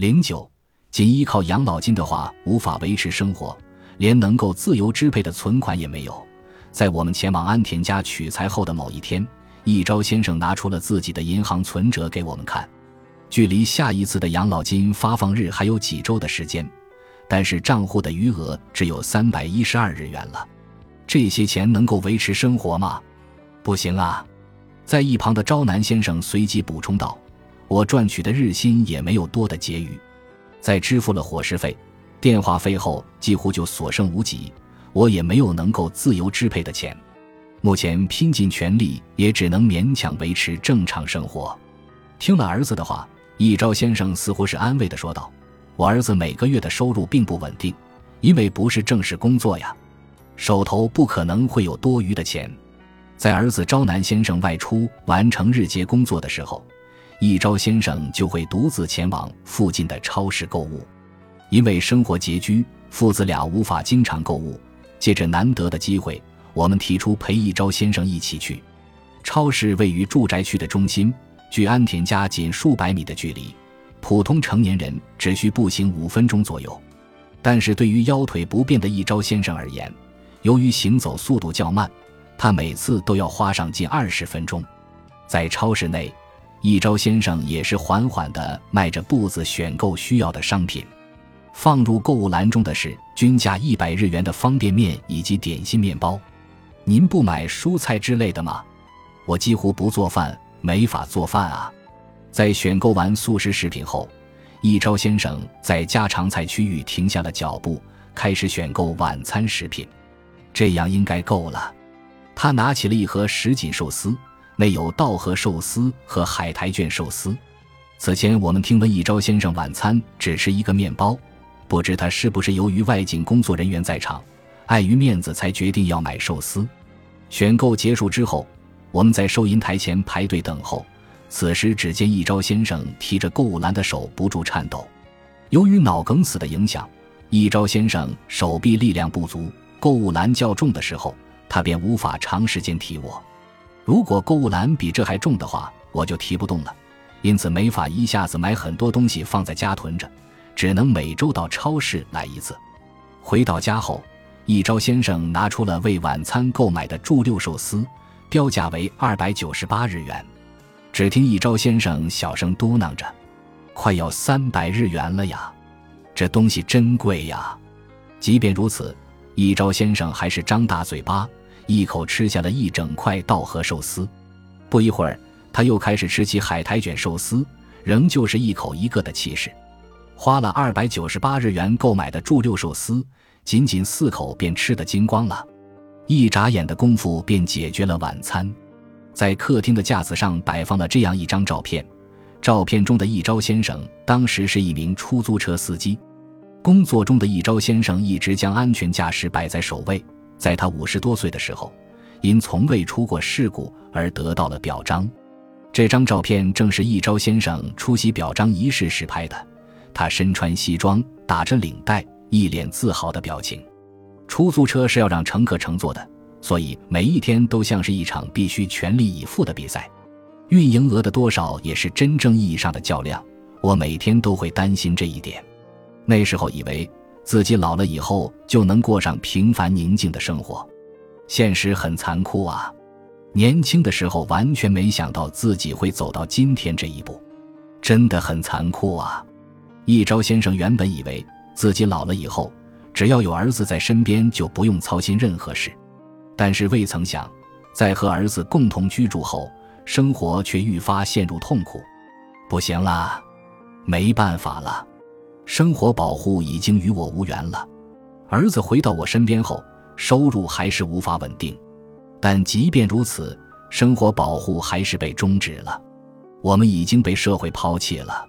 零九，仅依靠养老金的话，无法维持生活，连能够自由支配的存款也没有。在我们前往安田家取材后的某一天，一朝先生拿出了自己的银行存折给我们看。距离下一次的养老金发放日还有几周的时间，但是账户的余额只有三百一十二日元了。这些钱能够维持生活吗？不行啊！在一旁的朝南先生随即补充道。我赚取的日薪也没有多的结余，在支付了伙食费、电话费后，几乎就所剩无几。我也没有能够自由支配的钱，目前拼尽全力也只能勉强维持正常生活。听了儿子的话，一朝先生似乎是安慰的说道：“我儿子每个月的收入并不稳定，因为不是正式工作呀，手头不可能会有多余的钱。在儿子朝南先生外出完成日结工作的时候。”一朝先生就会独自前往附近的超市购物，因为生活拮据，父子俩无法经常购物。借着难得的机会，我们提出陪一朝先生一起去。超市位于住宅区的中心，距安田家仅数百米的距离，普通成年人只需步行五分钟左右。但是对于腰腿不便的一朝先生而言，由于行走速度较慢，他每次都要花上近二十分钟。在超市内。一朝先生也是缓缓地迈着步子选购需要的商品，放入购物篮中的是均价一百日元的方便面以及点心面包。您不买蔬菜之类的吗？我几乎不做饭，没法做饭啊。在选购完素食食品后，一朝先生在家常菜区域停下了脚步，开始选购晚餐食品。这样应该够了。他拿起了一盒什锦寿司。内有稻荷寿司和海苔卷寿司。此前我们听闻一朝先生晚餐只吃一个面包，不知他是不是由于外景工作人员在场，碍于面子才决定要买寿司。选购结束之后，我们在收银台前排队等候。此时只见一朝先生提着购物篮的手不住颤抖，由于脑梗死的影响，一朝先生手臂力量不足，购物篮较重的时候，他便无法长时间提握。如果购物篮比这还重的话，我就提不动了，因此没法一下子买很多东西放在家囤着，只能每周到超市来一次。回到家后，一朝先生拿出了为晚餐购买的猪六寿司，标价为二百九十八日元。只听一朝先生小声嘟囔着：“快要三百日元了呀，这东西真贵呀！”即便如此，一朝先生还是张大嘴巴。一口吃下了一整块稻荷寿司，不一会儿，他又开始吃起海苔卷寿司，仍旧是一口一个的气势。花了二百九十八日元购买的柱六寿司，仅仅四口便吃得精光了，一眨眼的功夫便解决了晚餐。在客厅的架子上摆放了这样一张照片，照片中的一朝先生当时是一名出租车司机，工作中的一朝先生一直将安全驾驶摆在首位。在他五十多岁的时候，因从未出过事故而得到了表彰。这张照片正是一朝先生出席表彰仪式时拍的。他身穿西装，打着领带，一脸自豪的表情。出租车是要让乘客乘坐的，所以每一天都像是一场必须全力以赴的比赛。运营额的多少也是真正意义上的较量。我每天都会担心这一点。那时候以为。自己老了以后就能过上平凡宁静的生活，现实很残酷啊！年轻的时候完全没想到自己会走到今天这一步，真的很残酷啊！一朝先生原本以为自己老了以后，只要有儿子在身边就不用操心任何事，但是未曾想，在和儿子共同居住后，生活却愈发陷入痛苦。不行啦，没办法了。生活保护已经与我无缘了，儿子回到我身边后，收入还是无法稳定。但即便如此，生活保护还是被终止了。我们已经被社会抛弃了。